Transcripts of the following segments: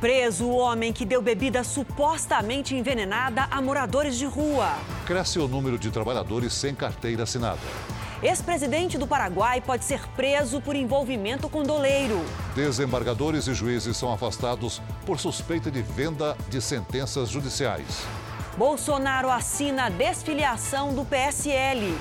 Preso o homem que deu bebida supostamente envenenada a moradores de rua. Cresce o número de trabalhadores sem carteira assinada. Ex-presidente do Paraguai pode ser preso por envolvimento com doleiro. Desembargadores e juízes são afastados por suspeita de venda de sentenças judiciais. Bolsonaro assina a desfiliação do PSL.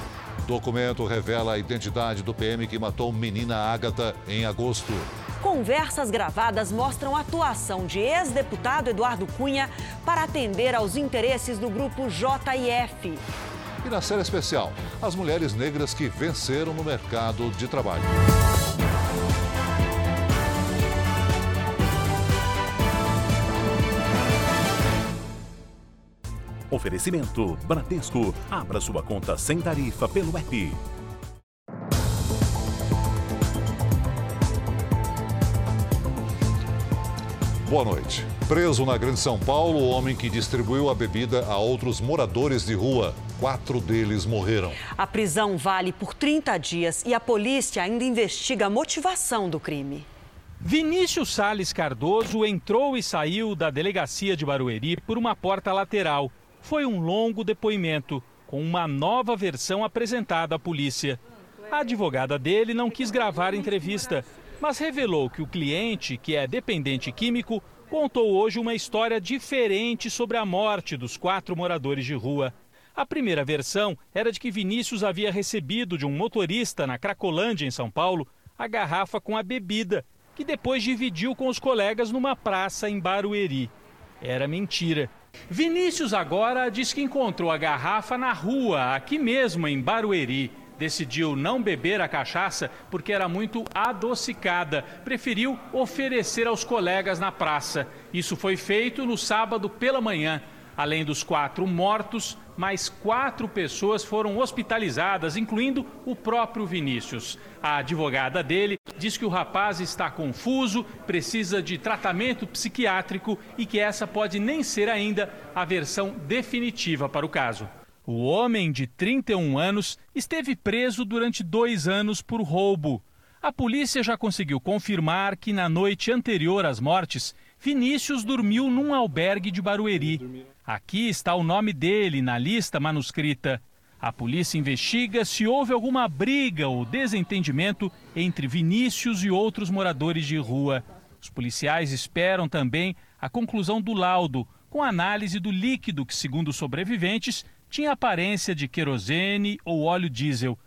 Documento revela a identidade do PM que matou menina Ágata em agosto. Conversas gravadas mostram a atuação de ex-deputado Eduardo Cunha para atender aos interesses do grupo JIF. E na série especial, as mulheres negras que venceram no mercado de trabalho. Oferecimento Bradesco. Abra sua conta sem tarifa pelo app. Boa noite. Preso na Grande São Paulo, o homem que distribuiu a bebida a outros moradores de rua. Quatro deles morreram. A prisão vale por 30 dias e a polícia ainda investiga a motivação do crime. Vinícius Sales Cardoso entrou e saiu da delegacia de Barueri por uma porta lateral. Foi um longo depoimento, com uma nova versão apresentada à polícia. A advogada dele não quis gravar a entrevista, mas revelou que o cliente, que é dependente químico, contou hoje uma história diferente sobre a morte dos quatro moradores de rua. A primeira versão era de que Vinícius havia recebido de um motorista na Cracolândia, em São Paulo, a garrafa com a bebida, que depois dividiu com os colegas numa praça em Barueri. Era mentira. Vinícius agora diz que encontrou a garrafa na rua, aqui mesmo em Barueri decidiu não beber a cachaça porque era muito adocicada. Preferiu oferecer aos colegas na praça. Isso foi feito no sábado pela manhã. Além dos quatro mortos, mais quatro pessoas foram hospitalizadas, incluindo o próprio Vinícius. A advogada dele diz que o rapaz está confuso, precisa de tratamento psiquiátrico e que essa pode nem ser ainda a versão definitiva para o caso. O homem de 31 anos esteve preso durante dois anos por roubo. A polícia já conseguiu confirmar que na noite anterior às mortes, Vinícius dormiu num albergue de Barueri. Aqui está o nome dele na lista manuscrita. A polícia investiga se houve alguma briga ou desentendimento entre Vinícius e outros moradores de rua. Os policiais esperam também a conclusão do laudo, com análise do líquido que, segundo os sobreviventes, tinha aparência de querosene ou óleo diesel.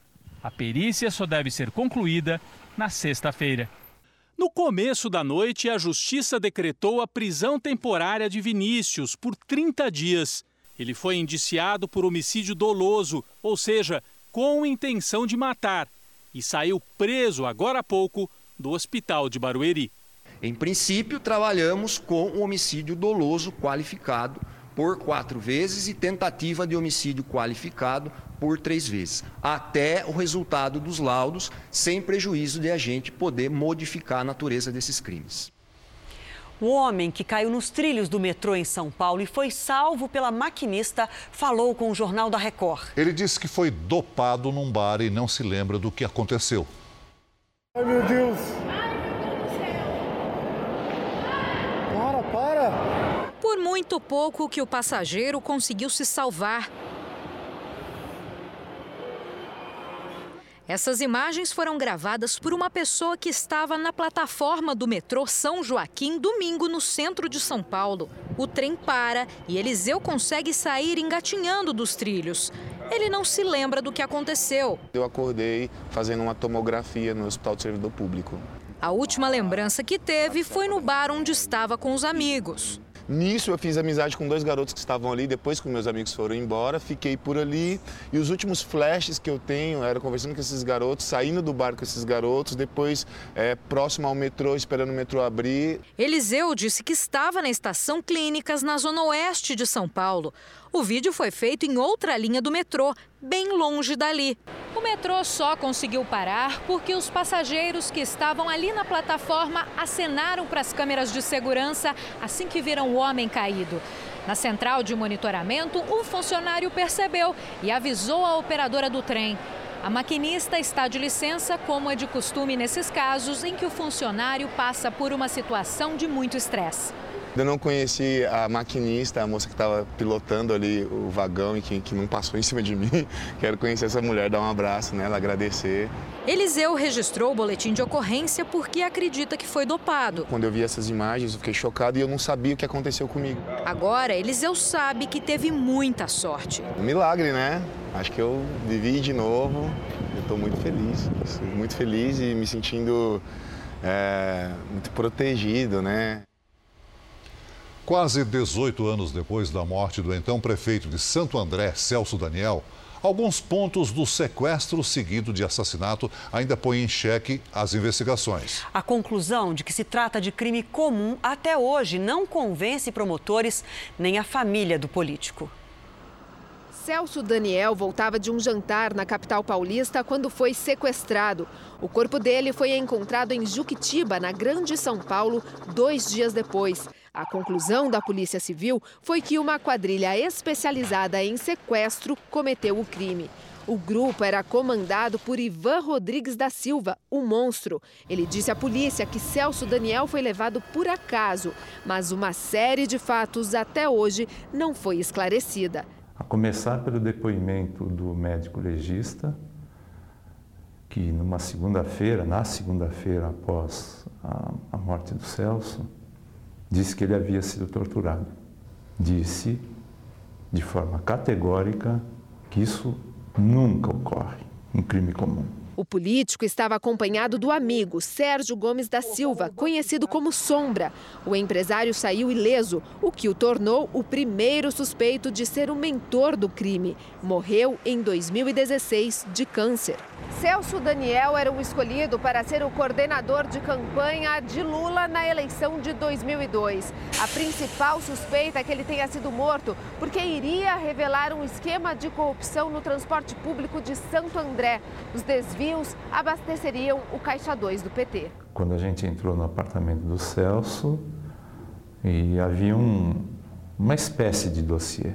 A perícia só deve ser concluída na sexta-feira. No começo da noite, a justiça decretou a prisão temporária de Vinícius por 30 dias. Ele foi indiciado por homicídio doloso, ou seja, com intenção de matar, e saiu preso agora há pouco do hospital de Barueri. Em princípio, trabalhamos com o homicídio doloso qualificado por quatro vezes e tentativa de homicídio qualificado por três vezes, até o resultado dos laudos, sem prejuízo de a gente poder modificar a natureza desses crimes. O homem que caiu nos trilhos do metrô em São Paulo e foi salvo pela maquinista falou com o Jornal da Record. Ele disse que foi dopado num bar e não se lembra do que aconteceu. Ai, meu Deus! Para, para! Por muito pouco que o passageiro conseguiu se salvar. Essas imagens foram gravadas por uma pessoa que estava na plataforma do metrô São Joaquim domingo no centro de São Paulo. O trem para e Eliseu consegue sair engatinhando dos trilhos. Ele não se lembra do que aconteceu. Eu acordei fazendo uma tomografia no Hospital de Servidor Público. A última lembrança que teve foi no bar onde estava com os amigos. Nisso eu fiz amizade com dois garotos que estavam ali, depois que meus amigos foram embora, fiquei por ali e os últimos flashes que eu tenho era conversando com esses garotos, saindo do bar com esses garotos, depois é, próximo ao metrô, esperando o metrô abrir. Eliseu disse que estava na estação Clínicas, na zona oeste de São Paulo. O vídeo foi feito em outra linha do metrô, bem longe dali. O metrô só conseguiu parar porque os passageiros que estavam ali na plataforma acenaram para as câmeras de segurança assim que viram o homem caído. Na central de monitoramento, um funcionário percebeu e avisou a operadora do trem. A maquinista está de licença, como é de costume nesses casos em que o funcionário passa por uma situação de muito estresse. Eu não conheci a maquinista, a moça que estava pilotando ali o vagão e que, que não passou em cima de mim. Quero conhecer essa mulher, dar um abraço nela, agradecer. Eliseu registrou o boletim de ocorrência porque acredita que foi dopado. Quando eu vi essas imagens, eu fiquei chocado e eu não sabia o que aconteceu comigo. Agora, Eliseu sabe que teve muita sorte. Um milagre, né? Acho que eu vivi de novo. Eu estou muito feliz, muito feliz e me sentindo é, muito protegido, né? Quase 18 anos depois da morte do então prefeito de Santo André, Celso Daniel, alguns pontos do sequestro seguido de assassinato ainda põem em xeque as investigações. A conclusão de que se trata de crime comum até hoje não convence promotores nem a família do político. Celso Daniel voltava de um jantar na capital paulista quando foi sequestrado. O corpo dele foi encontrado em Juquitiba, na Grande São Paulo, dois dias depois. A conclusão da Polícia Civil foi que uma quadrilha especializada em sequestro cometeu o crime. O grupo era comandado por Ivan Rodrigues da Silva, o monstro. Ele disse à polícia que Celso Daniel foi levado por acaso, mas uma série de fatos até hoje não foi esclarecida. A começar pelo depoimento do médico legista, que numa segunda-feira, na segunda-feira após a, a morte do Celso, disse que ele havia sido torturado. Disse de forma categórica que isso nunca ocorre em crime comum. O político estava acompanhado do amigo Sérgio Gomes da Silva, conhecido como Sombra. O empresário saiu ileso, o que o tornou o primeiro suspeito de ser o mentor do crime. Morreu em 2016 de câncer. Celso Daniel era o escolhido para ser o coordenador de campanha de Lula na eleição de 2002. A principal suspeita é que ele tenha sido morto porque iria revelar um esquema de corrupção no transporte público de Santo André. Os desvios abasteceriam o Caixa 2 do PT. Quando a gente entrou no apartamento do Celso, e havia um, uma espécie de dossiê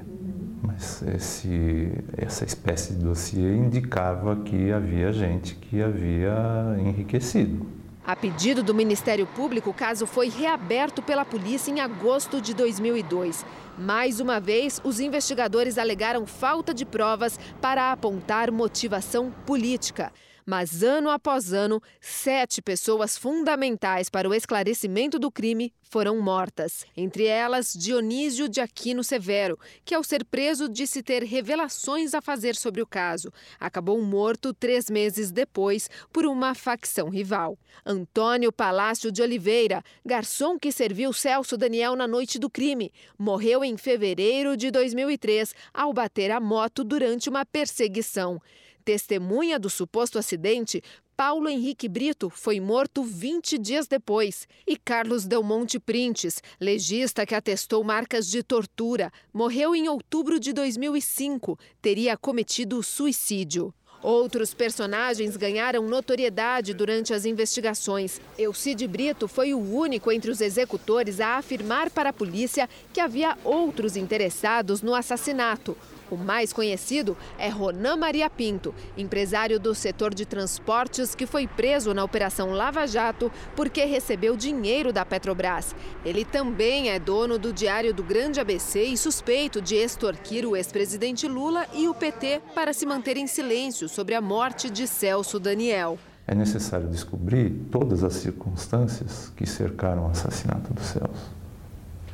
mas esse, essa espécie de dossiê indicava que havia gente que havia enriquecido. A pedido do Ministério Público, o caso foi reaberto pela polícia em agosto de 2002. Mais uma vez, os investigadores alegaram falta de provas para apontar motivação política. Mas ano após ano, sete pessoas fundamentais para o esclarecimento do crime foram mortas. Entre elas, Dionísio de Aquino Severo, que ao ser preso disse ter revelações a fazer sobre o caso. Acabou morto três meses depois por uma facção rival. Antônio Palácio de Oliveira, garçom que serviu Celso Daniel na noite do crime, morreu em fevereiro de 2003 ao bater a moto durante uma perseguição. Testemunha do suposto acidente, Paulo Henrique Brito foi morto 20 dias depois. E Carlos Delmonte Printes, legista que atestou marcas de tortura, morreu em outubro de 2005. Teria cometido suicídio. Outros personagens ganharam notoriedade durante as investigações. Eucide Brito foi o único entre os executores a afirmar para a polícia que havia outros interessados no assassinato. O mais conhecido é Ronan Maria Pinto, empresário do setor de transportes que foi preso na Operação Lava Jato porque recebeu dinheiro da Petrobras. Ele também é dono do Diário do Grande ABC e suspeito de extorquir o ex-presidente Lula e o PT para se manter em silêncio sobre a morte de Celso Daniel. É necessário descobrir todas as circunstâncias que cercaram o assassinato do Celso.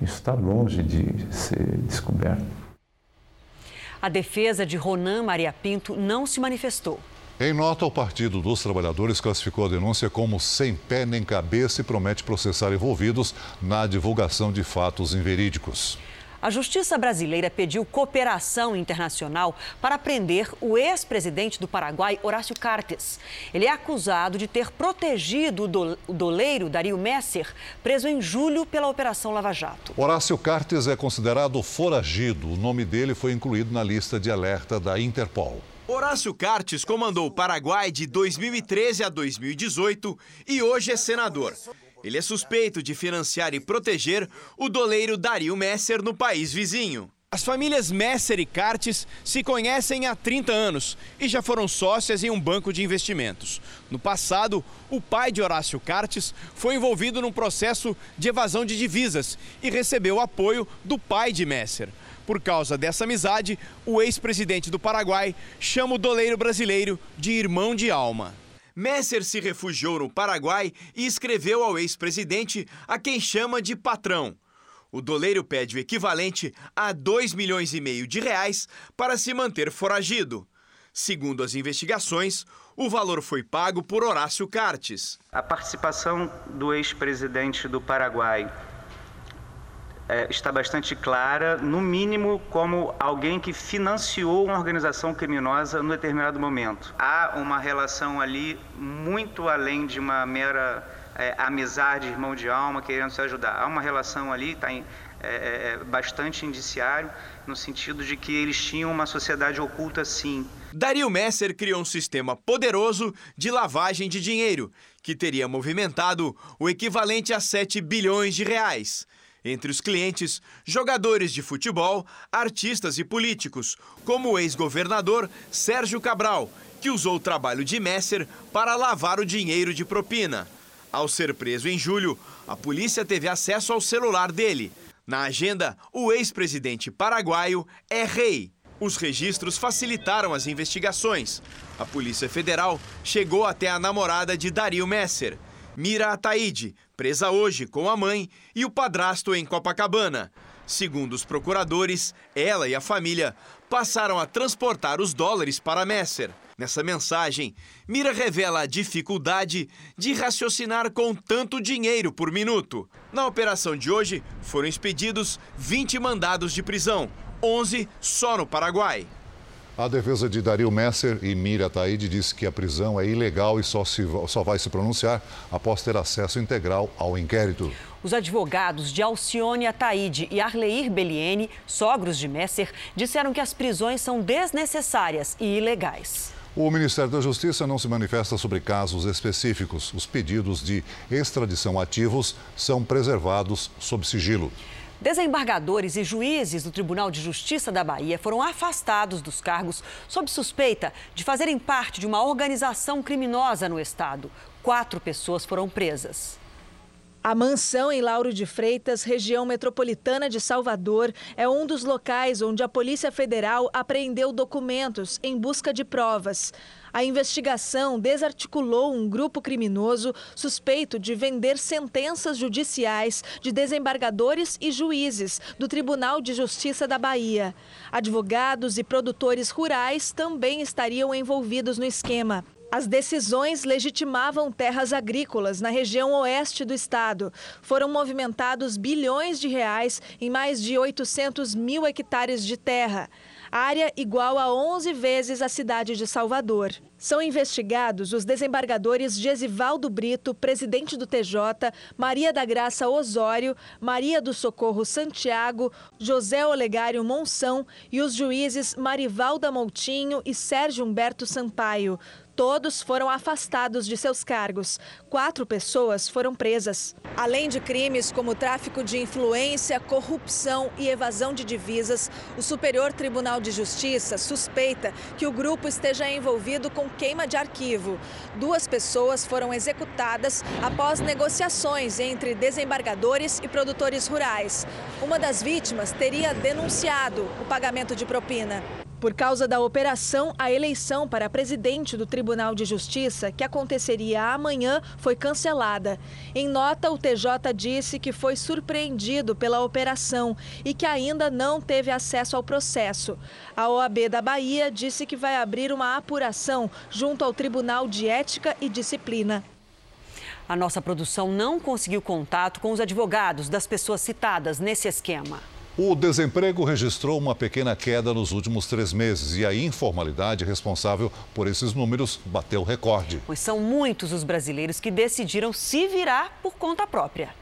Isso está longe de ser descoberto. A defesa de Ronan Maria Pinto não se manifestou. Em nota, o Partido dos Trabalhadores classificou a denúncia como sem pé nem cabeça e promete processar envolvidos na divulgação de fatos inverídicos. A justiça brasileira pediu cooperação internacional para prender o ex-presidente do Paraguai, Horácio Cartes. Ele é acusado de ter protegido o doleiro Dario Messer, preso em julho pela Operação Lava Jato. Horácio Cartes é considerado foragido. O nome dele foi incluído na lista de alerta da Interpol. Horácio Cartes comandou o Paraguai de 2013 a 2018 e hoje é senador. Ele é suspeito de financiar e proteger o doleiro Dario Messer no país vizinho. As famílias Messer e Cartes se conhecem há 30 anos e já foram sócias em um banco de investimentos. No passado, o pai de Horácio Cartes foi envolvido num processo de evasão de divisas e recebeu apoio do pai de Messer. Por causa dessa amizade, o ex-presidente do Paraguai chama o doleiro brasileiro de irmão de alma. Messer se refugiou no Paraguai e escreveu ao ex-presidente, a quem chama de patrão. O doleiro pede o equivalente a 2 milhões e meio de reais para se manter foragido. Segundo as investigações, o valor foi pago por Horácio Cartes. A participação do ex-presidente do Paraguai é, está bastante clara, no mínimo como alguém que financiou uma organização criminosa no determinado momento. Há uma relação ali muito além de uma mera é, amizade, irmão de alma, querendo se ajudar. Há uma relação ali, está é, é, bastante indiciário, no sentido de que eles tinham uma sociedade oculta sim. Dario Messer criou um sistema poderoso de lavagem de dinheiro, que teria movimentado o equivalente a 7 bilhões de reais. Entre os clientes, jogadores de futebol, artistas e políticos, como o ex-governador Sérgio Cabral, que usou o trabalho de Messer para lavar o dinheiro de propina. Ao ser preso em julho, a polícia teve acesso ao celular dele. Na agenda, o ex-presidente paraguaio é rei. Os registros facilitaram as investigações. A Polícia Federal chegou até a namorada de Dario Messer, Mira Ataíde, presa hoje com a mãe e o padrasto em Copacabana. Segundo os procuradores, ela e a família passaram a transportar os dólares para Messer. Nessa mensagem, Mira revela a dificuldade de raciocinar com tanto dinheiro por minuto. Na operação de hoje, foram expedidos 20 mandados de prisão, 11 só no Paraguai. A defesa de Dario Messer e Mira Taide disse que a prisão é ilegal e só, se, só vai se pronunciar após ter acesso integral ao inquérito. Os advogados de Alcione Ataíde e Arleir Beliene, sogros de Messer, disseram que as prisões são desnecessárias e ilegais. O Ministério da Justiça não se manifesta sobre casos específicos. Os pedidos de extradição ativos são preservados sob sigilo. Desembargadores e juízes do Tribunal de Justiça da Bahia foram afastados dos cargos sob suspeita de fazerem parte de uma organização criminosa no estado. Quatro pessoas foram presas. A mansão em Lauro de Freitas, região metropolitana de Salvador, é um dos locais onde a Polícia Federal apreendeu documentos em busca de provas. A investigação desarticulou um grupo criminoso suspeito de vender sentenças judiciais de desembargadores e juízes do Tribunal de Justiça da Bahia. Advogados e produtores rurais também estariam envolvidos no esquema. As decisões legitimavam terras agrícolas na região oeste do estado. Foram movimentados bilhões de reais em mais de 800 mil hectares de terra área igual a 11 vezes a cidade de Salvador. São investigados os desembargadores Gesivaldo Brito, presidente do TJ, Maria da Graça Osório, Maria do Socorro Santiago, José Olegário Monção e os juízes Marivalda Moutinho e Sérgio Humberto Sampaio. Todos foram afastados de seus cargos. Quatro pessoas foram presas. Além de crimes como tráfico de influência, corrupção e evasão de divisas, o Superior Tribunal de Justiça suspeita que o grupo esteja envolvido com queima de arquivo. Duas pessoas foram executadas após negociações entre desembargadores e produtores rurais. Uma das vítimas teria denunciado o pagamento de propina. Por causa da operação, a eleição para presidente do Tribunal de Justiça, que aconteceria amanhã, foi cancelada. Em nota, o TJ disse que foi surpreendido pela operação e que ainda não teve acesso ao processo. A OAB da Bahia disse que vai abrir uma apuração junto ao Tribunal de Ética e Disciplina. A nossa produção não conseguiu contato com os advogados das pessoas citadas nesse esquema. O desemprego registrou uma pequena queda nos últimos três meses e a informalidade responsável por esses números bateu recorde. Pois são muitos os brasileiros que decidiram se virar por conta própria.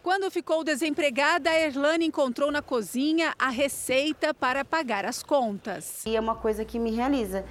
Quando ficou desempregada, a Erlane encontrou na cozinha a receita para pagar as contas. E é uma coisa que me realiza.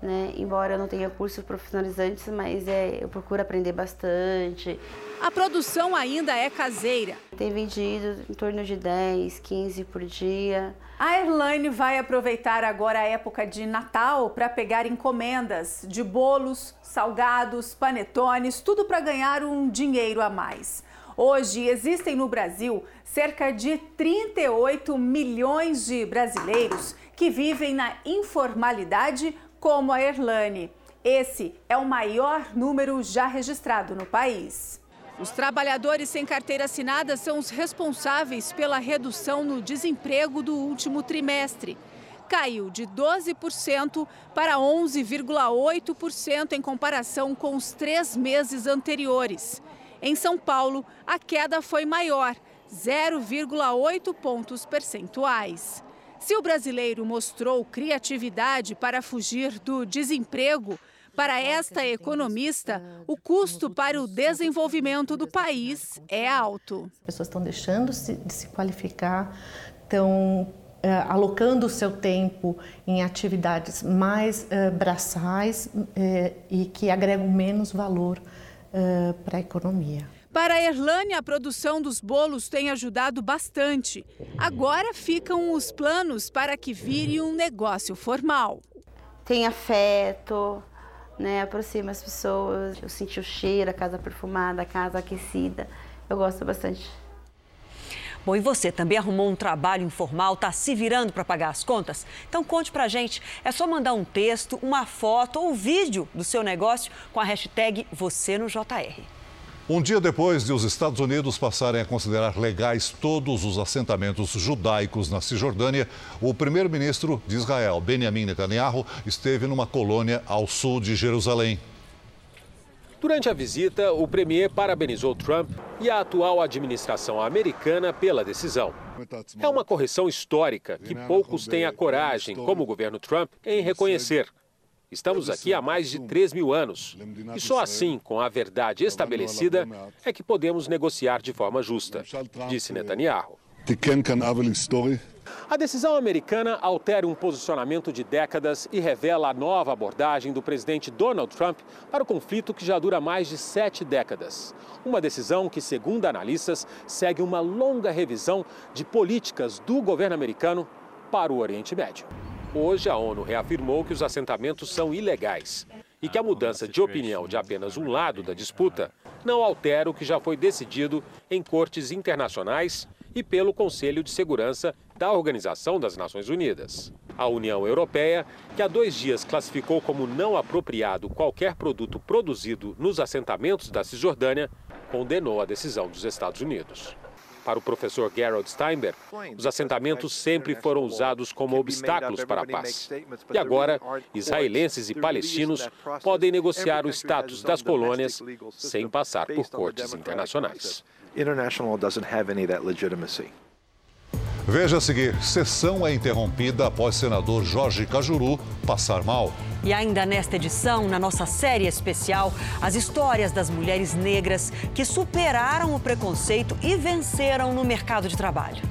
Né? Embora eu não tenha cursos profissionalizantes, mas é, eu procuro aprender bastante. A produção ainda é caseira. Tem vendido em torno de 10, 15 por dia. A Erlaine vai aproveitar agora a época de Natal para pegar encomendas de bolos, salgados, panetones, tudo para ganhar um dinheiro a mais. Hoje existem no Brasil cerca de 38 milhões de brasileiros que vivem na informalidade como a Erlane. Esse é o maior número já registrado no país. Os trabalhadores sem carteira assinada são os responsáveis pela redução no desemprego do último trimestre. Caiu de 12% para 11,8% em comparação com os três meses anteriores. Em São Paulo, a queda foi maior, 0,8 pontos percentuais. Se o brasileiro mostrou criatividade para fugir do desemprego, para esta economista, o custo para o desenvolvimento do país é alto. As pessoas estão deixando de se qualificar, estão Uh, alocando o seu tempo em atividades mais uh, braçais uh, e que agregam menos valor para a economia. Para a Erlane, a produção dos bolos tem ajudado bastante. Agora ficam os planos para que vire um negócio formal. Tem afeto, né? aproxima as pessoas. Eu senti o cheiro, a casa perfumada, a casa aquecida. Eu gosto bastante. Bom, e você também arrumou um trabalho informal, está se virando para pagar as contas? Então conte para gente. É só mandar um texto, uma foto ou um vídeo do seu negócio com a hashtag você no JR. Um dia depois de os Estados Unidos passarem a considerar legais todos os assentamentos judaicos na Cisjordânia, o primeiro-ministro de Israel, Benjamin Netanyahu, esteve numa colônia ao sul de Jerusalém. Durante a visita, o premier parabenizou Trump e a atual administração americana pela decisão. É uma correção histórica que poucos têm a coragem, como o governo Trump, em reconhecer. Estamos aqui há mais de 3 mil anos. E só assim, com a verdade estabelecida, é que podemos negociar de forma justa, disse Netanyahu. A decisão americana altera um posicionamento de décadas e revela a nova abordagem do presidente Donald Trump para o conflito que já dura mais de sete décadas. Uma decisão que, segundo analistas, segue uma longa revisão de políticas do governo americano para o Oriente Médio. Hoje, a ONU reafirmou que os assentamentos são ilegais e que a mudança de opinião de apenas um lado da disputa não altera o que já foi decidido em cortes internacionais e pelo Conselho de Segurança da Organização das Nações Unidas. A União Europeia, que há dois dias classificou como não apropriado qualquer produto produzido nos assentamentos da Cisjordânia, condenou a decisão dos Estados Unidos. Para o professor Gerald Steinberg, os assentamentos sempre foram usados como obstáculos para a paz. E agora, israelenses e palestinos podem negociar o status das colônias sem passar por cortes internacionais. Veja a seguir: sessão é interrompida após senador Jorge Cajuru passar mal. E ainda nesta edição, na nossa série especial, as histórias das mulheres negras que superaram o preconceito e venceram no mercado de trabalho.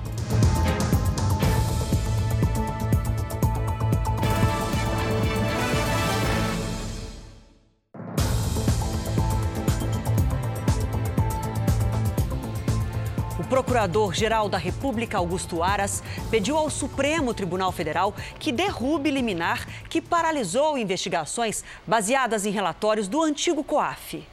Procurador-Geral da República, Augusto Aras, pediu ao Supremo Tribunal Federal que derrube liminar que paralisou investigações baseadas em relatórios do antigo COAF.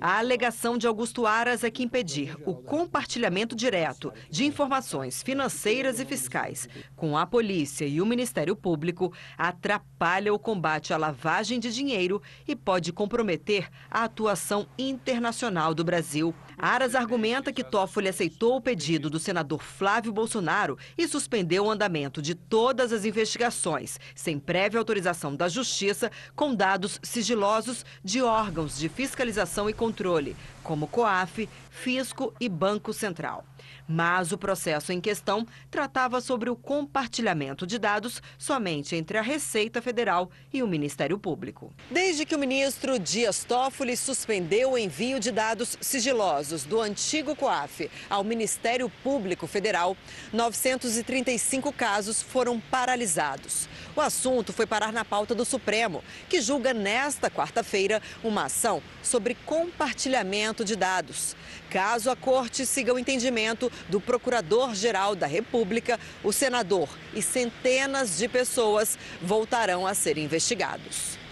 A alegação de Augusto Aras é que impedir o compartilhamento direto de informações financeiras e fiscais com a polícia e o Ministério Público atrapalha o combate à lavagem de dinheiro e pode comprometer a atuação internacional do Brasil. Aras argumenta que Toffoli aceitou o pedido do senador Flávio Bolsonaro e suspendeu o andamento de todas as investigações, sem prévia autorização da Justiça, com dados sigilosos de órgãos de fiscalização e controle, como COAF, Fisco e Banco Central. Mas o processo em questão tratava sobre o compartilhamento de dados somente entre a Receita Federal e o Ministério Público. Desde que o ministro Dias Toffoli suspendeu o envio de dados sigilosos do antigo COAF ao Ministério Público Federal, 935 casos foram paralisados. O assunto foi parar na pauta do Supremo, que julga nesta quarta-feira uma ação sobre compartilhamento de dados. Caso a corte siga o entendimento do Procurador-Geral da República, o senador e centenas de pessoas voltarão a ser investigados.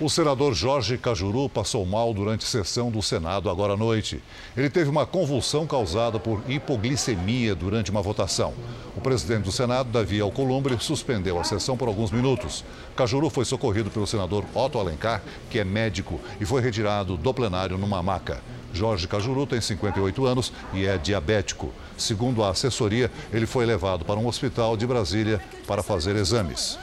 O senador Jorge Cajuru passou mal durante sessão do Senado agora à noite. Ele teve uma convulsão causada por hipoglicemia durante uma votação. O presidente do Senado, Davi Alcolumbre, suspendeu a sessão por alguns minutos. Cajuru foi socorrido pelo senador Otto Alencar, que é médico, e foi retirado do plenário numa maca. Jorge Cajuru tem 58 anos e é diabético. Segundo a assessoria, ele foi levado para um hospital de Brasília para fazer exames.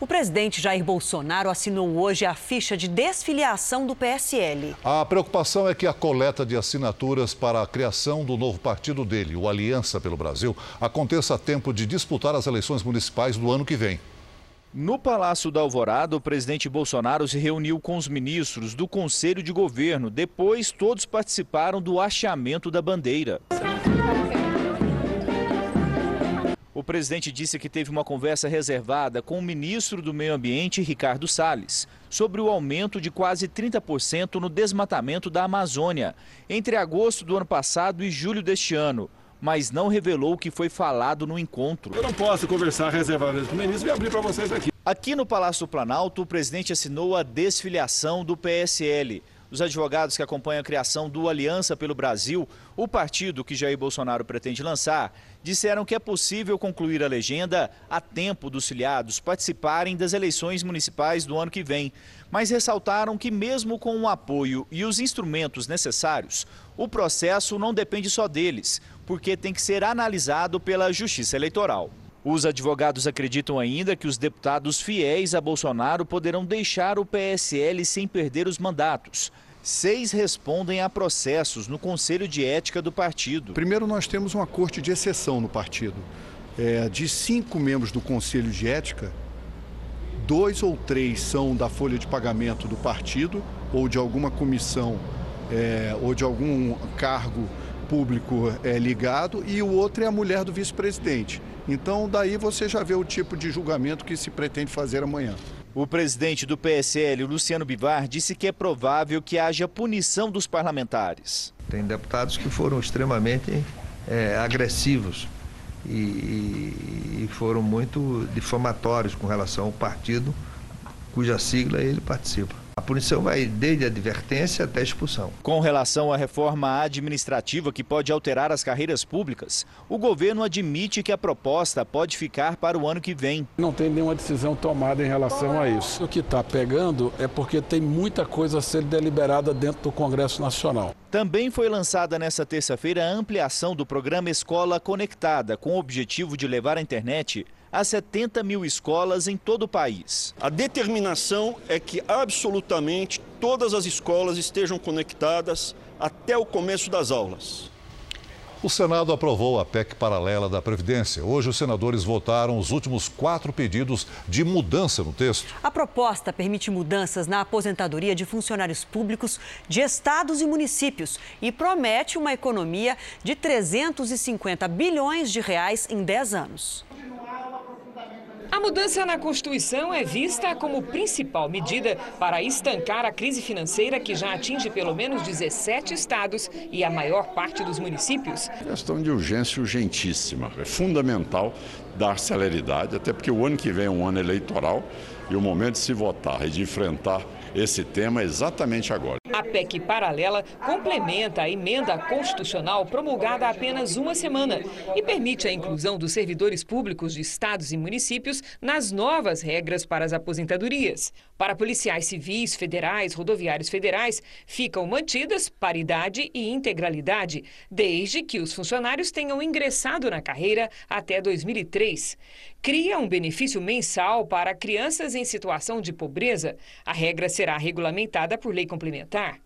O presidente Jair Bolsonaro assinou hoje a ficha de desfiliação do PSL. A preocupação é que a coleta de assinaturas para a criação do novo partido dele, o Aliança pelo Brasil, aconteça a tempo de disputar as eleições municipais do ano que vem. No Palácio da Alvorada, o presidente Bolsonaro se reuniu com os ministros do Conselho de Governo. Depois, todos participaram do hasteamento da bandeira. O presidente disse que teve uma conversa reservada com o ministro do Meio Ambiente, Ricardo Salles, sobre o aumento de quase 30% no desmatamento da Amazônia entre agosto do ano passado e julho deste ano, mas não revelou o que foi falado no encontro. Eu não posso conversar reservadamente com o ministro e abrir para vocês aqui. Aqui no Palácio do Planalto, o presidente assinou a desfiliação do PSL os advogados que acompanham a criação do Aliança pelo Brasil, o partido que Jair Bolsonaro pretende lançar, disseram que é possível concluir a legenda a tempo dos filiados participarem das eleições municipais do ano que vem, mas ressaltaram que, mesmo com o apoio e os instrumentos necessários, o processo não depende só deles, porque tem que ser analisado pela Justiça Eleitoral. Os advogados acreditam ainda que os deputados fiéis a Bolsonaro poderão deixar o PSL sem perder os mandatos. Seis respondem a processos no Conselho de Ética do partido. Primeiro, nós temos uma corte de exceção no partido. É, de cinco membros do Conselho de Ética, dois ou três são da folha de pagamento do partido ou de alguma comissão é, ou de algum cargo público é, ligado, e o outro é a mulher do vice-presidente. Então, daí você já vê o tipo de julgamento que se pretende fazer amanhã. O presidente do PSL, Luciano Bivar, disse que é provável que haja punição dos parlamentares. Tem deputados que foram extremamente é, agressivos e, e, foram muito difamatórios com relação ao partido cuja sigla ele participa. A punição vai desde a advertência até expulsão. Com relação à reforma administrativa que pode alterar as carreiras públicas, o governo admite que a proposta pode ficar para o ano que vem. Não tem nenhuma decisão tomada em relação a isso. O que está pegando é porque tem muita coisa a ser deliberada dentro do Congresso Nacional. Também foi lançada nesta terça-feira a ampliação do programa Escola Conectada, com o objetivo de levar a internet a 70 mil escolas em todo o país. A determinação é que absolutamente todas as escolas estejam conectadas até o começo das aulas. O Senado aprovou a PEC paralela da Previdência. Hoje, os senadores votaram os últimos quatro pedidos de mudança no texto. A proposta permite mudanças na aposentadoria de funcionários públicos de estados e municípios e promete uma economia de 350 bilhões de reais em 10 anos. A mudança na Constituição é vista como principal medida para estancar a crise financeira que já atinge pelo menos 17 estados e a maior parte dos municípios. Questão de urgência urgentíssima. É fundamental dar celeridade, até porque o ano que vem é um ano eleitoral e o momento de se votar e de enfrentar esse tema exatamente agora. PEC paralela complementa a emenda constitucional promulgada há apenas uma semana e permite a inclusão dos servidores públicos de estados e municípios nas novas regras para as aposentadorias. Para policiais civis, federais, rodoviários federais, ficam mantidas paridade e integralidade, desde que os funcionários tenham ingressado na carreira até 2003 cria um benefício mensal para crianças em situação de pobreza. A regra será regulamentada por lei complementar.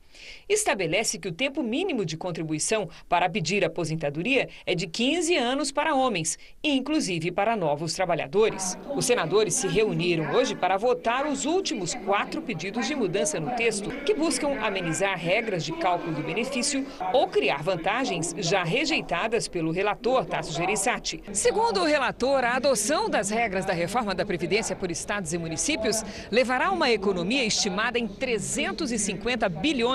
Estabelece que o tempo mínimo de contribuição para pedir aposentadoria é de 15 anos para homens, inclusive para novos trabalhadores. Os senadores se reuniram hoje para votar os últimos quatro pedidos de mudança no texto, que buscam amenizar regras de cálculo do benefício ou criar vantagens já rejeitadas pelo relator Tasso Gereissati. Segundo o relator, a adoção das regras da reforma da Previdência por estados e municípios levará uma economia estimada em 350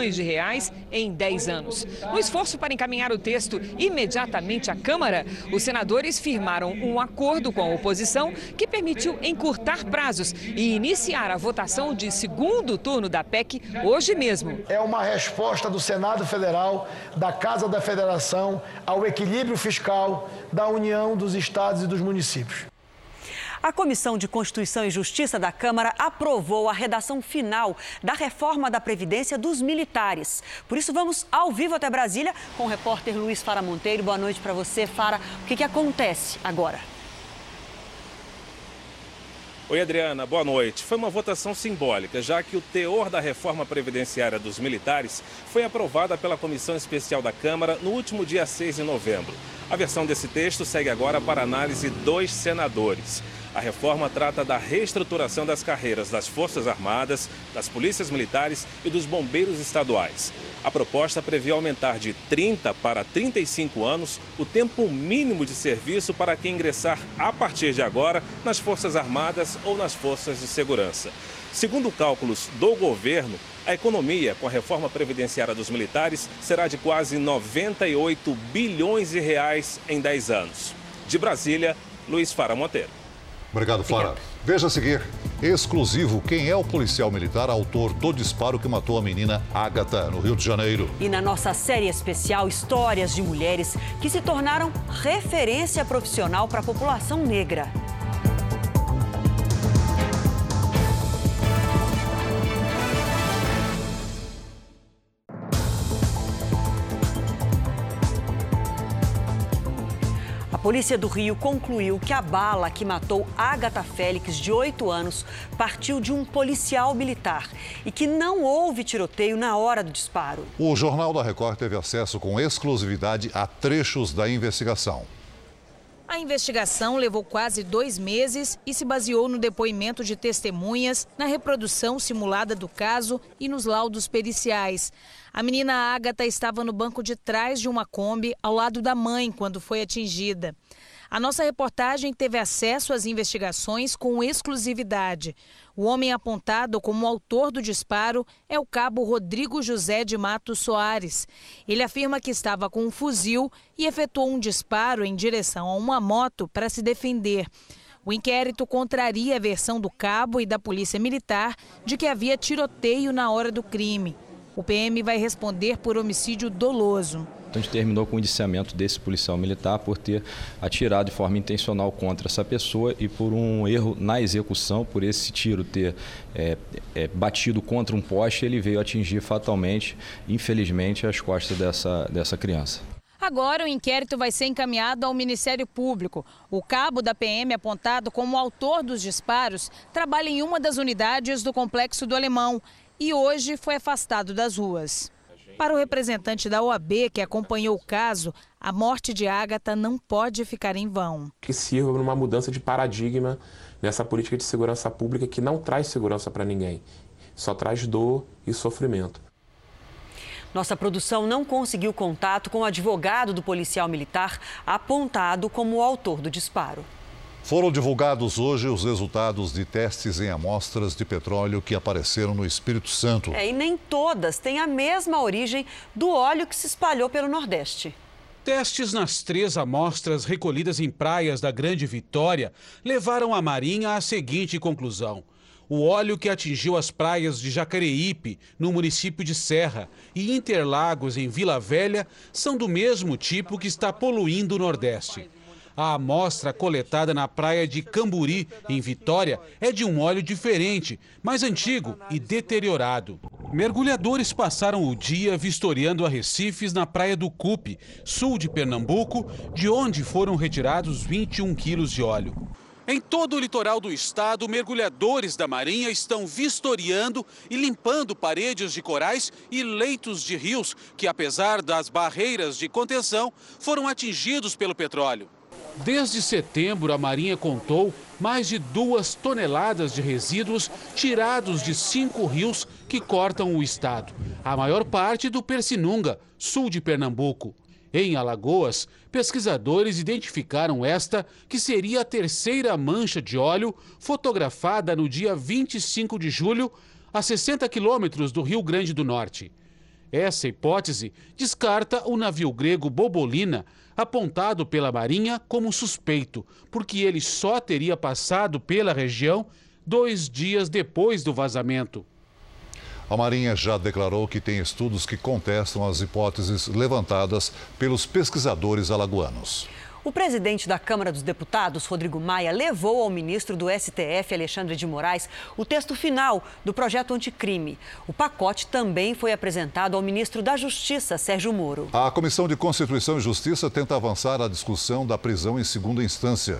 bilhões de reais em 10 anos. No esforço para encaminhar o texto imediatamente à Câmara, os senadores firmaram um acordo com a oposição que permitiu encurtar prazos e iniciar a votação de segundo turno da PEC hoje mesmo. É uma resposta do Senado Federal, da Casa da Federação, ao equilíbrio fiscal da União dos Estados e dos municípios. A Comissão de Constituição e Justiça da Câmara aprovou a redação final da reforma da Previdência dos militares. Por isso, vamos ao vivo até Brasília com o repórter Luiz Fara Monteiro. Boa noite para você, Fara. O que, que acontece agora? Oi, Adriana, boa noite. Foi uma votação simbólica, já que o teor da reforma previdenciária dos militares foi aprovada pela Comissão Especial da Câmara no último dia 6 de novembro. A versão desse texto segue agora para análise dos senadores. A reforma trata da reestruturação das carreiras das Forças Armadas, das Polícias Militares e dos Bombeiros Estaduais. A proposta prevê aumentar de 30 para 35 anos o tempo mínimo de serviço para quem ingressar a partir de agora nas Forças Armadas ou nas Forças de Segurança. Segundo cálculos do governo, a economia com a reforma previdenciária dos militares será de quase 98 bilhões de reais em 10 anos. De Brasília, Luiz Fara Monteiro. Obrigado, Fara. Veja a seguir. Exclusivo, quem é o policial militar autor do disparo que matou a menina Ágata, no Rio de Janeiro. E na nossa série especial, histórias de mulheres que se tornaram referência profissional para a população negra. Polícia do Rio concluiu que a bala que matou Agatha Félix, de 8 anos, partiu de um policial militar e que não houve tiroteio na hora do disparo. O Jornal da Record teve acesso com exclusividade a trechos da investigação. A investigação levou quase dois meses e se baseou no depoimento de testemunhas, na reprodução simulada do caso e nos laudos periciais. A menina Ágata estava no banco de trás de uma Kombi ao lado da mãe quando foi atingida. A nossa reportagem teve acesso às investigações com exclusividade. O homem apontado como autor do disparo é o cabo Rodrigo José de Matos Soares. Ele afirma que estava com um fuzil e efetuou um disparo em direção a uma moto para se defender. O inquérito contraria a versão do cabo e da Polícia Militar de que havia tiroteio na hora do crime. O PM vai responder por homicídio doloso. Então, a gente terminou com o indiciamento desse policial militar por ter atirado de forma intencional contra essa pessoa e por um erro na execução, por esse tiro ter é, é, batido contra um poste, ele veio atingir fatalmente, infelizmente, as costas dessa, dessa criança. Agora o inquérito vai ser encaminhado ao Ministério Público. O cabo da PM, apontado como autor dos disparos, trabalha em uma das unidades do Complexo do Alemão e hoje foi afastado das ruas. Para o representante da OAB que acompanhou o caso, a morte de Ágata não pode ficar em vão. Que sirva numa mudança de paradigma nessa política de segurança pública que não traz segurança para ninguém, só traz dor e sofrimento. Nossa produção não conseguiu contato com o advogado do policial militar apontado como o autor do disparo. Foram divulgados hoje os resultados de testes em amostras de petróleo que apareceram no Espírito Santo. É, e nem todas têm a mesma origem do óleo que se espalhou pelo Nordeste. Testes nas três amostras recolhidas em praias da Grande Vitória levaram a Marinha à seguinte conclusão. O óleo que atingiu as praias de Jacareípe, no município de Serra, e Interlagos, em Vila Velha, são do mesmo tipo que está poluindo o Nordeste. A amostra coletada na praia de Camburi, em Vitória, é de um óleo diferente, mais antigo e deteriorado. Mergulhadores passaram o dia vistoriando arrecifes na praia do Cupe, sul de Pernambuco, de onde foram retirados 21 quilos de óleo. Em todo o litoral do estado, mergulhadores da Marinha estão vistoriando e limpando paredes de corais e leitos de rios que, apesar das barreiras de contenção, foram atingidos pelo petróleo. Desde setembro, a Marinha contou mais de duas toneladas de resíduos tirados de cinco rios que cortam o estado. A maior parte do Persinunga, sul de Pernambuco. Em Alagoas, pesquisadores identificaram esta, que seria a terceira mancha de óleo fotografada no dia 25 de julho, a 60 quilômetros do Rio Grande do Norte. Essa hipótese descarta o navio grego Bobolina, apontado pela Marinha como suspeito, porque ele só teria passado pela região dois dias depois do vazamento. A Marinha já declarou que tem estudos que contestam as hipóteses levantadas pelos pesquisadores alagoanos. O presidente da Câmara dos Deputados, Rodrigo Maia, levou ao ministro do STF, Alexandre de Moraes, o texto final do projeto anticrime. O pacote também foi apresentado ao ministro da Justiça, Sérgio Moro. A Comissão de Constituição e Justiça tenta avançar a discussão da prisão em segunda instância.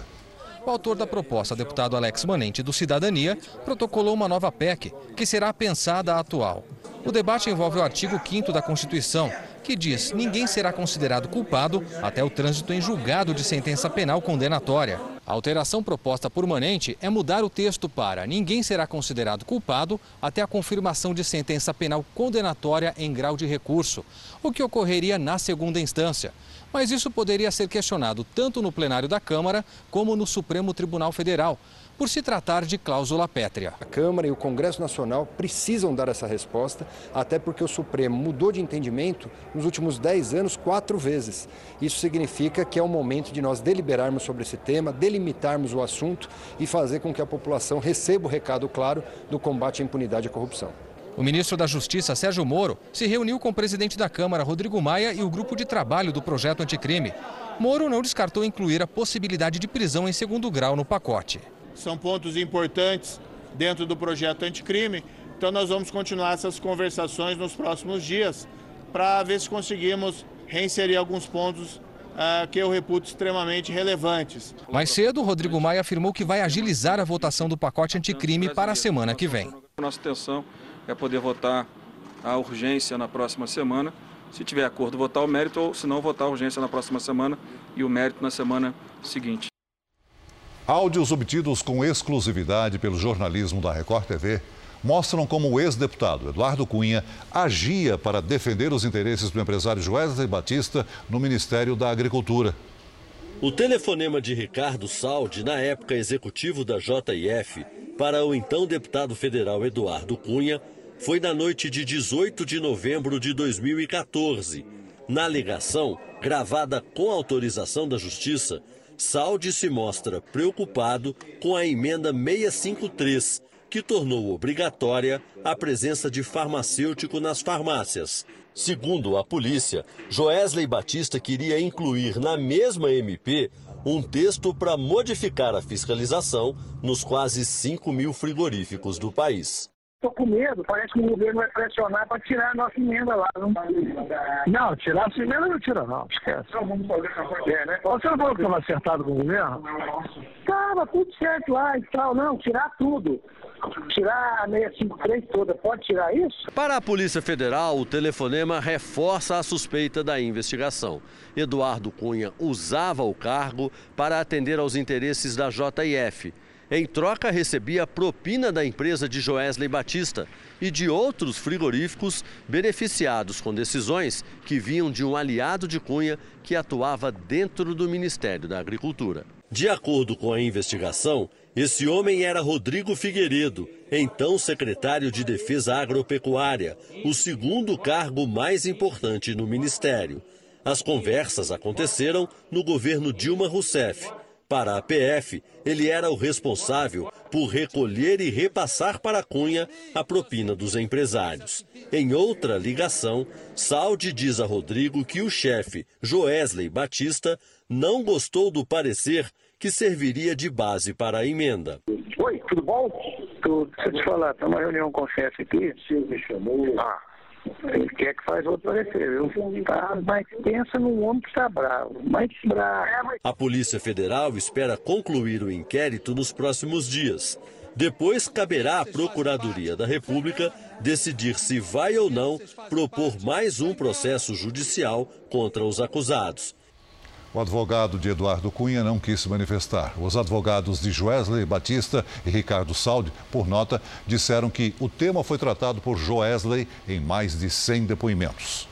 O autor da proposta, deputado Alex Manente, do Cidadania, protocolou uma nova PEC, que será pensada a atual. O debate envolve o artigo 5 da Constituição, que diz ninguém será considerado culpado até o trânsito em julgado de sentença penal condenatória. A alteração proposta por Manente é mudar o texto para ninguém será considerado culpado até a confirmação de sentença penal condenatória em grau de recurso, o que ocorreria na segunda instância. Mas isso poderia ser questionado tanto no plenário da Câmara como no Supremo Tribunal Federal, por se tratar de cláusula pétrea. A Câmara e o Congresso Nacional precisam dar essa resposta, até porque o Supremo mudou de entendimento nos últimos 10 anos quatro vezes. Isso significa que é o momento de nós deliberarmos sobre esse tema, delimitarmos o assunto e fazer com que a população receba o recado claro do combate à impunidade e à corrupção. O ministro da Justiça, Sérgio Moro, se reuniu com o presidente da Câmara, Rodrigo Maia, e o grupo de trabalho do projeto anticrime. Moro não descartou incluir a possibilidade de prisão em segundo grau no pacote. São pontos importantes dentro do projeto anticrime, então nós vamos continuar essas conversações nos próximos dias para ver se conseguimos reinserir alguns pontos uh, que eu reputo extremamente relevantes. Mais cedo, Rodrigo Maia afirmou que vai agilizar a votação do pacote anticrime para a semana que vem. Nossa intenção é poder votar a urgência na próxima semana. Se tiver acordo, votar o mérito, ou se não, votar a urgência na próxima semana e o mérito na semana seguinte. Áudios obtidos com exclusividade pelo jornalismo da Record TV mostram como o ex-deputado Eduardo Cunha agia para defender os interesses do empresário Wesley Batista no Ministério da Agricultura. O telefonema de Ricardo Saldi, na época executivo da JIF, para o então deputado federal Eduardo Cunha, foi na noite de 18 de novembro de 2014. Na ligação, gravada com autorização da Justiça, Saldi se mostra preocupado com a emenda 653, que tornou obrigatória a presença de farmacêutico nas farmácias. Segundo a polícia, Joesley Batista queria incluir na mesma MP um texto para modificar a fiscalização nos quase 5 mil frigoríficos do país. Estou com medo, parece que o governo vai pressionar para tirar a nossa emenda lá. Não, não tirar essa emenda não tira não, esquece. Não, vamos fazer é, né? Você não falou que estava acertado com o governo? Estava tudo certo lá e tal, não, tirar tudo. Tirar a 653 toda, pode tirar isso? Para a Polícia Federal, o telefonema reforça a suspeita da investigação. Eduardo Cunha usava o cargo para atender aos interesses da JF em troca, recebia propina da empresa de Joesley Batista e de outros frigoríficos beneficiados com decisões que vinham de um aliado de Cunha que atuava dentro do Ministério da Agricultura. De acordo com a investigação, esse homem era Rodrigo Figueiredo, então secretário de Defesa Agropecuária, o segundo cargo mais importante no ministério. As conversas aconteceram no governo Dilma Rousseff para a PF, ele era o responsável por recolher e repassar para Cunha a propina dos empresários. Em outra ligação, Saldi diz a Rodrigo que o chefe, Joesley Batista, não gostou do parecer que serviria de base para a emenda. Oi, tudo bom? Tudo. Deixa eu te falar, tem uma reunião com o chefe aqui. O senhor me chamou. Ah Ele quer que faz outro parecer, viu? Tá, mas pensa num homem que está bravo, mas bravo. A Polícia Federal espera concluir o inquérito nos próximos dias. Depois caberá à Procuradoria da República decidir se vai ou não propor mais um processo judicial contra os acusados. O advogado de Eduardo Cunha não quis se manifestar. Os advogados de Joesley Batista e Ricardo Saldi, por nota, disseram que o tema foi tratado por Joesley em mais de 100 depoimentos.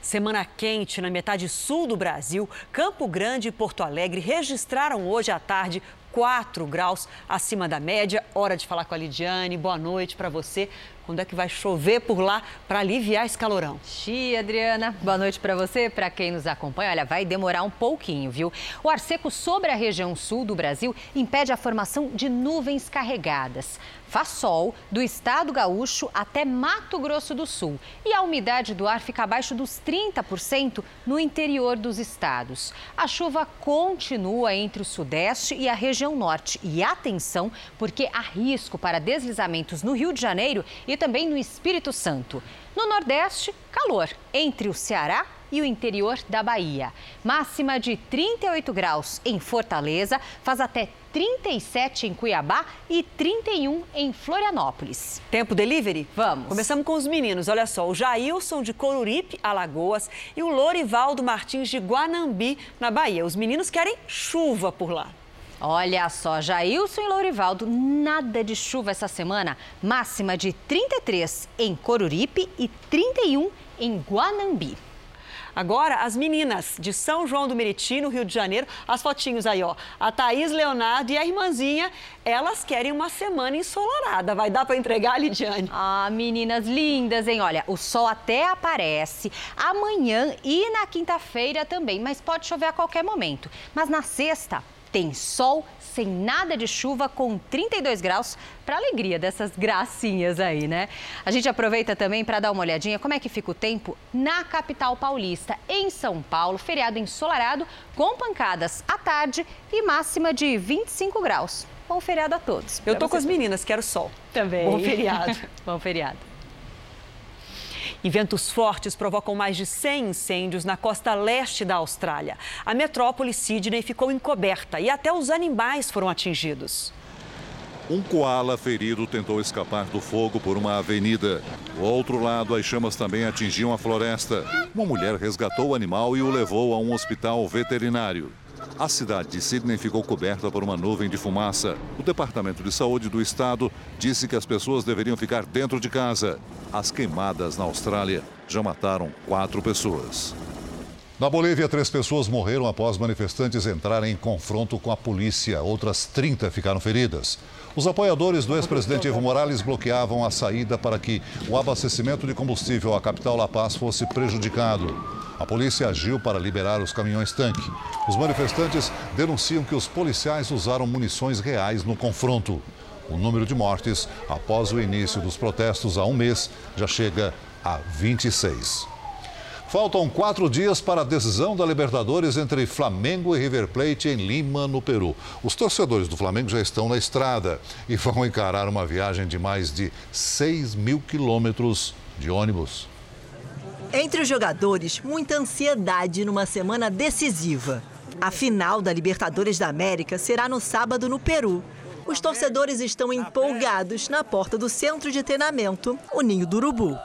Semana quente na metade sul do Brasil, Campo Grande e Porto Alegre registraram hoje à tarde 4 graus acima da média. Hora de falar com a Lidiane. Boa noite para você. Quando é que vai chover por lá para aliviar esse calorão? Xi, Adriana. Boa noite para você, para quem nos acompanha. Olha, vai demorar um pouquinho, viu? O ar seco sobre a região sul do Brasil impede a formação de nuvens carregadas. Faz sol do estado gaúcho até Mato Grosso do Sul. E a umidade do ar fica abaixo dos 30% no interior dos estados. A chuva continua entre o sudeste e a região norte. E atenção, porque há risco para deslizamentos no Rio de Janeiro e também no Espírito Santo. No Nordeste, calor entre o Ceará e o interior da Bahia. Máxima de 38 graus em Fortaleza, faz até 37 em Cuiabá e 31 em Florianópolis. Tempo delivery? Vamos. Começamos com os meninos. Olha só, o Jailson de Coruripe, Alagoas, e o Lorivaldo Martins de Guanambi, na Bahia. Os meninos querem chuva por lá. Olha só, Jailson e Lourivaldo, nada de chuva essa semana. Máxima de 33 em Coruripe e 31 em Guanambi. Agora, as meninas de São João do Meriti, no Rio de Janeiro, as fotinhos aí, ó. A Thaís Leonardo e a irmãzinha, elas querem uma semana ensolarada. Vai dar para entregar, Lidiane? Ah, meninas lindas, hein? Olha, o sol até aparece amanhã e na quinta-feira também, mas pode chover a qualquer momento. Mas na sexta, tem sol sem nada de chuva, com 32 graus, para alegria dessas gracinhas aí, né? A gente aproveita também para dar uma olhadinha como é que fica o tempo na capital paulista, em São Paulo, feriado ensolarado, com pancadas à tarde e máxima de 25 graus. Bom feriado a todos. Eu tô com as meninas, quero sol. Também. Bom feriado. Bom feriado. E ventos fortes provocam mais de 100 incêndios na costa leste da Austrália. A metrópole Sydney ficou encoberta e até os animais foram atingidos. Um coala ferido tentou escapar do fogo por uma avenida. Do outro lado, as chamas também atingiam a floresta. Uma mulher resgatou o animal e o levou a um hospital veterinário. A cidade de Sydney ficou coberta por uma nuvem de fumaça. O Departamento de Saúde do estado disse que as pessoas deveriam ficar dentro de casa. As queimadas na Austrália já mataram quatro pessoas. Na Bolívia, três pessoas morreram após manifestantes entrarem em confronto com a polícia. Outras 30 ficaram feridas. Os apoiadores do ex-presidente Evo Morales bloqueavam a saída para que o abastecimento de combustível à capital La Paz fosse prejudicado. A polícia agiu para liberar os caminhões-tanque. Os manifestantes denunciam que os policiais usaram munições reais no confronto. O número de mortes após o início dos protestos há um mês já chega a 26. Faltam quatro dias para a decisão da Libertadores entre Flamengo e River Plate em Lima, no Peru. Os torcedores do Flamengo já estão na estrada e vão encarar uma viagem de mais de 6 mil quilômetros de ônibus. Entre os jogadores, muita ansiedade numa semana decisiva. A final da Libertadores da América será no sábado no Peru. Os torcedores estão empolgados na porta do centro de treinamento, o Ninho do Urubu.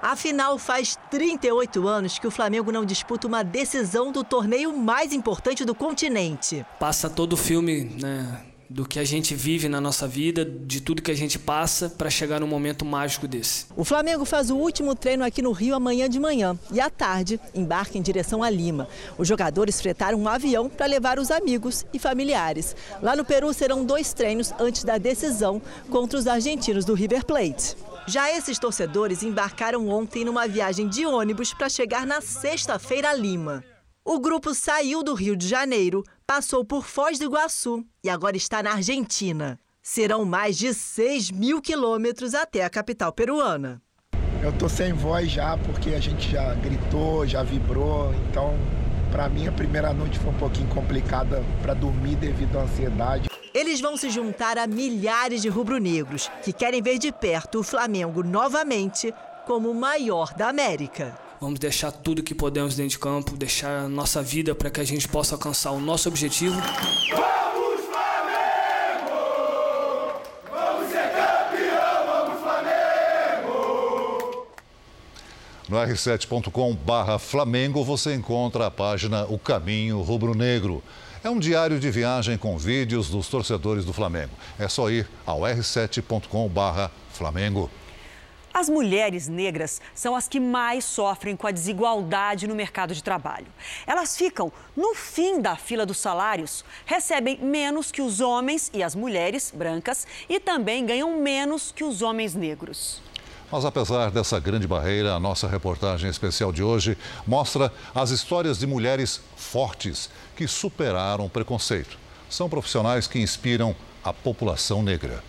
Afinal, faz 38 anos que o Flamengo não disputa uma decisão do torneio mais importante do continente. Passa todo o filme, né? Do que a gente vive na nossa vida, de tudo que a gente passa para chegar num momento mágico desse. O Flamengo faz o último treino aqui no Rio amanhã de manhã e à tarde embarca em direção a Lima. Os jogadores fretaram um avião para levar os amigos e familiares. Lá no Peru serão dois treinos antes da decisão contra os argentinos do River Plate. Já esses torcedores embarcaram ontem numa viagem de ônibus para chegar na sexta-feira a Lima. O grupo saiu do Rio de Janeiro, passou por Foz do Iguaçu e agora está na Argentina. Serão mais de 6 mil quilômetros até a capital peruana. Eu tô sem voz já porque a gente já gritou, já vibrou, então para mim a primeira noite foi um pouquinho complicada para dormir devido à ansiedade. Eles vão se juntar a milhares de rubro-negros que querem ver de perto o Flamengo novamente como o maior da América. Vamos deixar tudo que podemos dentro de campo, deixar a nossa vida para que a gente possa alcançar o nosso objetivo. Vamos Flamengo! Vamos ser campeão, vamos Flamengo! No r7.com/barra Flamengo você encontra a página O Caminho Rubro Negro. É um diário de viagem com vídeos dos torcedores do Flamengo. É só ir ao r7.com/barra Flamengo. As mulheres negras são as que mais sofrem com a desigualdade no mercado de trabalho. Elas ficam no fim da fila dos salários, recebem menos que os homens e as mulheres brancas e também ganham menos que os homens negros. Mas apesar dessa grande barreira, a nossa reportagem especial de hoje mostra as histórias de mulheres fortes que superaram o preconceito. São profissionais que inspiram a população negra.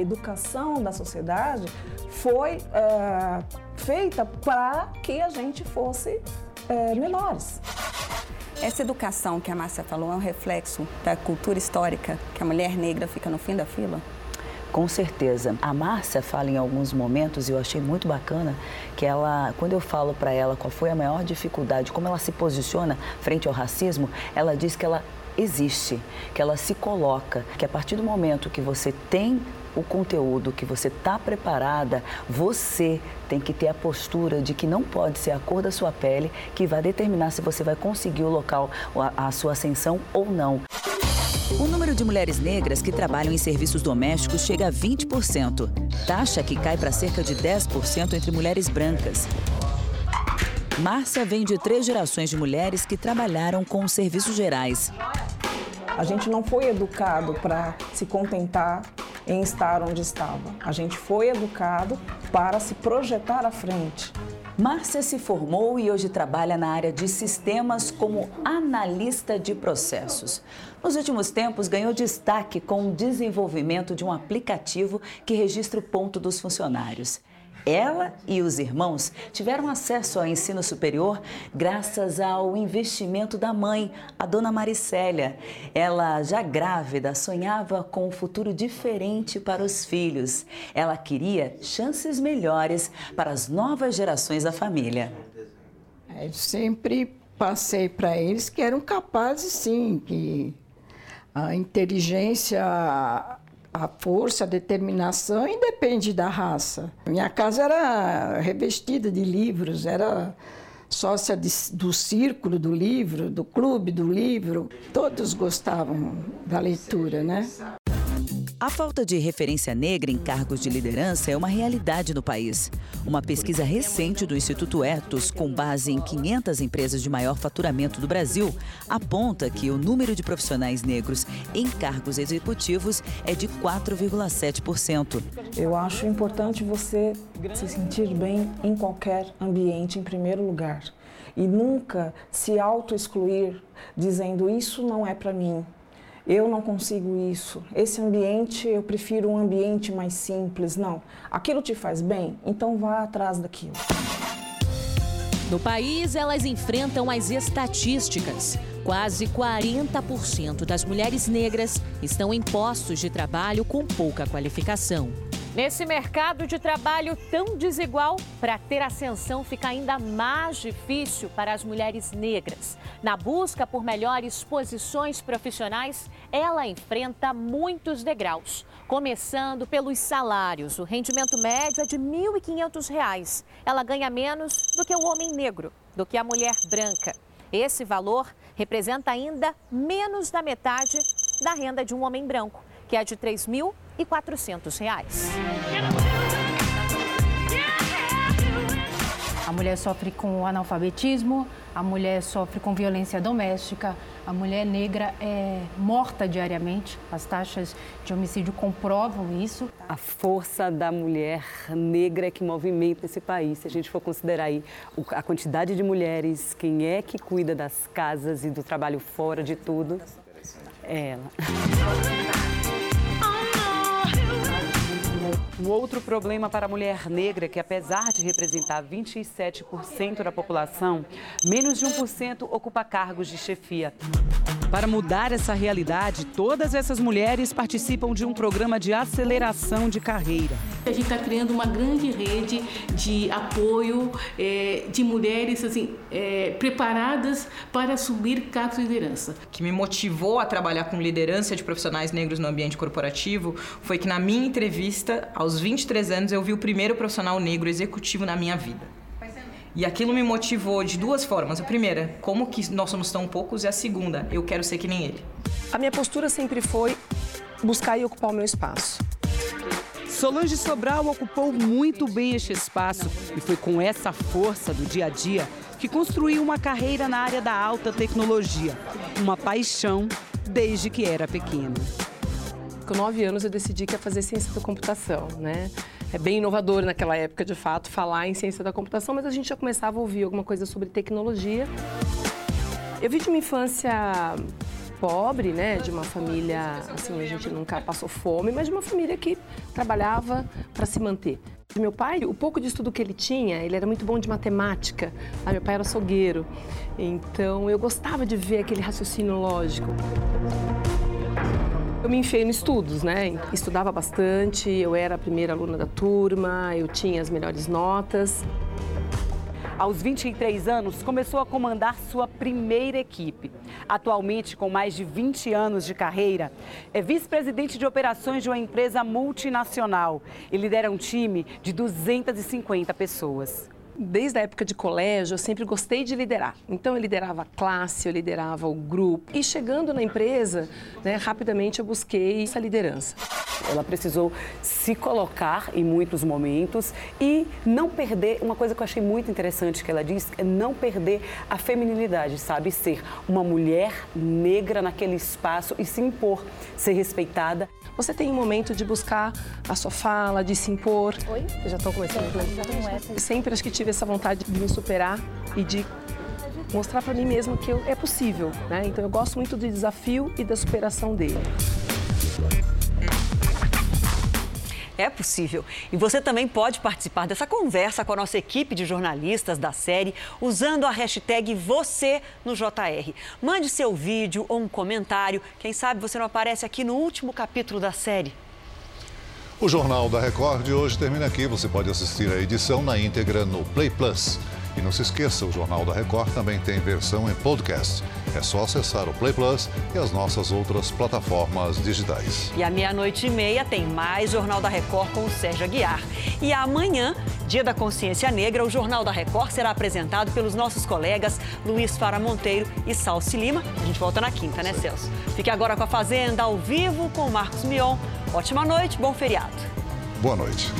A educação da sociedade foi é, feita para que a gente fosse é, menores. Essa educação que a Márcia falou é um reflexo da cultura histórica que a mulher negra fica no fim da fila? Com certeza. A Márcia fala em alguns momentos, e eu achei muito bacana, que ela, quando eu falo para ela qual foi a maior dificuldade, como ela se posiciona frente ao racismo, ela diz que ela existe, que ela se coloca, que a partir do momento que você tem o conteúdo que você está preparada, você tem que ter a postura de que não pode ser a cor da sua pele que vai determinar se você vai conseguir o local, a, a sua ascensão ou não. O número de mulheres negras que trabalham em serviços domésticos chega a 20%, taxa que cai para cerca de 10% entre mulheres brancas. Márcia vem de três gerações de mulheres que trabalharam com serviços gerais. A gente não foi educado para se contentar em estar onde estava. A gente foi educado para se projetar à frente. Márcia se formou e hoje trabalha na área de sistemas como analista de processos. Nos últimos tempos, ganhou destaque com o desenvolvimento de um aplicativo que registra o ponto dos funcionários. Ela e os irmãos tiveram acesso ao ensino superior graças ao investimento da mãe, a dona Maricélia. Ela, já grávida, sonhava com um futuro diferente para os filhos. Ela queria chances melhores para as novas gerações da família. Eu é, sempre passei para eles que eram capazes, sim, que a inteligência a força, a determinação independe da raça. Minha casa era revestida de livros, era sócia de, do círculo do livro, do clube do livro. Todos gostavam da leitura, né? A falta de referência negra em cargos de liderança é uma realidade no país. Uma pesquisa recente do Instituto Etos, com base em 500 empresas de maior faturamento do Brasil, aponta que o número de profissionais negros em cargos executivos é de 4,7%. Eu acho importante você se sentir bem em qualquer ambiente, em primeiro lugar. E nunca se auto-excluir dizendo isso não é para mim, eu não consigo isso. Esse ambiente, eu prefiro um ambiente mais simples. Não. Aquilo te faz bem? Então vá atrás daquilo. No país, elas enfrentam as estatísticas. Quase 40% das mulheres negras estão em postos de trabalho com pouca qualificação. Nesse mercado de trabalho tão desigual, para ter ascensão fica ainda mais difícil para as mulheres negras. Na busca por melhores posições profissionais, ela enfrenta muitos degraus, começando pelos salários. O rendimento médio é de R$ 1.500. Ela ganha menos do que o homem negro, do que a mulher branca. Esse valor representa ainda menos da metade da renda de um homem branco, que é de R$ 3.400. A mulher sofre com analfabetismo, a mulher sofre com violência doméstica, a mulher negra é morta diariamente. As taxas de homicídio comprovam isso. A força da mulher negra é que movimenta esse país. Se a gente for considerar aí a quantidade de mulheres, quem é que cuida das casas e do trabalho fora de tudo, é ela. Um outro problema para a mulher negra que, apesar de representar 27% da população, menos de 1% ocupa cargos de chefia. Para mudar essa realidade, todas essas mulheres participam de um programa de aceleração de carreira. A gente está criando uma grande rede de apoio é, de mulheres assim, é, preparadas para assumir cargos de liderança. O que me motivou a trabalhar com liderança de profissionais negros no ambiente corporativo foi que, na minha entrevista, aos 23 anos, eu vi o primeiro profissional negro executivo na minha vida. E aquilo me motivou de duas formas. A primeira, como que nós somos tão poucos, e a segunda, eu quero ser que nem ele. A minha postura sempre foi buscar e ocupar o meu espaço. Solange Sobral ocupou muito bem este espaço e foi com essa força do dia a dia que construiu uma carreira na área da alta tecnologia, uma paixão desde que era pequena. Com nove anos eu decidi que ia fazer ciência da computação, né? É bem inovador naquela época, de fato, falar em ciência da computação, mas a gente já começava a ouvir alguma coisa sobre tecnologia. Eu vim de uma infância pobre, né, de uma família, assim, a gente nunca passou fome, mas de uma família que trabalhava para se manter. Meu pai, o pouco de estudo que ele tinha, ele era muito bom de matemática. Ah, meu pai era açougueiro, então eu gostava de ver aquele raciocínio lógico. Eu me enfiei nos estudos, né? Estudava bastante, eu era a primeira aluna da turma, eu tinha as melhores notas. Aos 23 anos, começou a comandar sua primeira equipe. Atualmente, com mais de 20 anos de carreira, é vice-presidente de operações de uma empresa multinacional e lidera um time de 250 pessoas desde a época de colégio, eu sempre gostei de liderar. Então, eu liderava a classe, eu liderava o grupo. E chegando na empresa, né, rapidamente eu busquei essa liderança. Ela precisou se colocar em muitos momentos e não perder. Uma coisa que eu achei muito interessante que ela disse é não perder a feminilidade, sabe? Ser uma mulher negra naquele espaço e se impor, ser respeitada. Você tem um momento de buscar a sua fala, de se impor. Oi? já estão começando a Sempre acho que tive essa vontade de me superar e de mostrar para mim mesmo que eu, é possível, né? Então eu gosto muito do desafio e da superação dele. É possível. E você também pode participar dessa conversa com a nossa equipe de jornalistas da série usando a hashtag você no JR. Mande seu vídeo ou um comentário. Quem sabe você não aparece aqui no último capítulo da série. O Jornal da Record de hoje termina aqui. Você pode assistir a edição na íntegra no Play Plus. E não se esqueça, o Jornal da Record também tem versão em podcast. É só acessar o Play Plus e as nossas outras plataformas digitais. E à meia-noite e meia tem mais Jornal da Record com o Sérgio Aguiar. E amanhã, Dia da Consciência Negra, o Jornal da Record será apresentado pelos nossos colegas Luiz Fara Monteiro e Salsi Lima. A gente volta na quinta, né, Celso? Fique agora com a Fazenda ao vivo com o Marcos Mion. Ótima noite, bom feriado. Boa noite.